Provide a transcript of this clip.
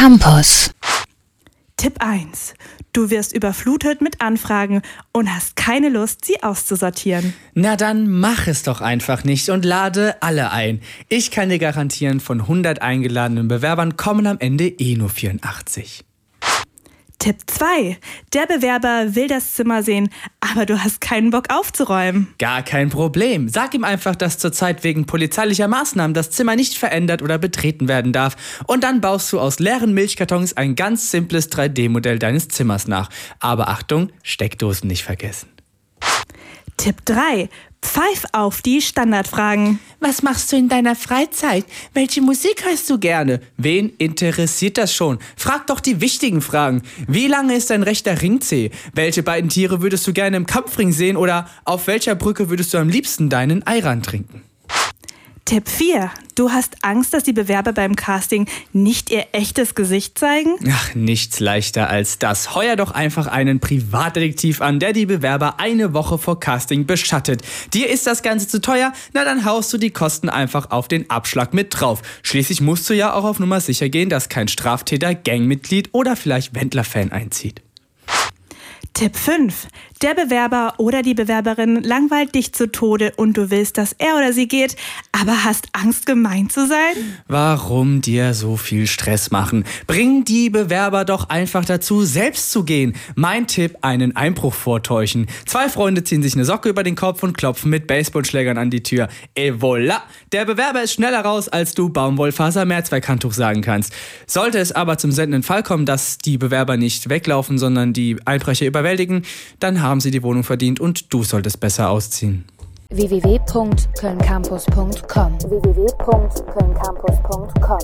Campus. Tipp 1. Du wirst überflutet mit Anfragen und hast keine Lust, sie auszusortieren. Na dann mach es doch einfach nicht und lade alle ein. Ich kann dir garantieren, von 100 eingeladenen Bewerbern kommen am Ende eh nur 84. Tipp 2. Der Bewerber will das Zimmer sehen, aber du hast keinen Bock aufzuräumen. Gar kein Problem. Sag ihm einfach, dass zurzeit wegen polizeilicher Maßnahmen das Zimmer nicht verändert oder betreten werden darf. Und dann baust du aus leeren Milchkartons ein ganz simples 3D-Modell deines Zimmers nach. Aber Achtung, Steckdosen nicht vergessen. Tipp 3. Pfeif auf die Standardfragen. Was machst du in deiner Freizeit? Welche Musik hörst du gerne? Wen interessiert das schon? Frag doch die wichtigen Fragen. Wie lange ist dein rechter Ringzeh? Welche beiden Tiere würdest du gerne im Kampfring sehen? Oder auf welcher Brücke würdest du am liebsten deinen Ayran trinken? Tipp 4. Du hast Angst, dass die Bewerber beim Casting nicht ihr echtes Gesicht zeigen? Ach, nichts leichter als das. Heuer doch einfach einen Privatdetektiv an, der die Bewerber eine Woche vor Casting beschattet. Dir ist das Ganze zu teuer? Na, dann haust du die Kosten einfach auf den Abschlag mit drauf. Schließlich musst du ja auch auf Nummer sicher gehen, dass kein Straftäter, Gangmitglied oder vielleicht Wendler-Fan einzieht. Tipp 5. Der Bewerber oder die Bewerberin langweilt dich zu Tode und du willst, dass er oder sie geht, aber hast Angst, gemein zu sein? Warum dir so viel Stress machen? Bring die Bewerber doch einfach dazu, selbst zu gehen. Mein Tipp, einen Einbruch vortäuschen. Zwei Freunde ziehen sich eine Socke über den Kopf und klopfen mit Baseballschlägern an die Tür. Et voilà! Der Bewerber ist schneller raus, als du Baumwollfaser Mehrzweckhandtuch sagen kannst. Sollte es aber zum sendenden Fall kommen, dass die Bewerber nicht weglaufen, sondern die Einbrecher überwältigen, dann haben sie die Wohnung verdient und du solltest besser ausziehen. www.kölncampus.com www.kölncampus.com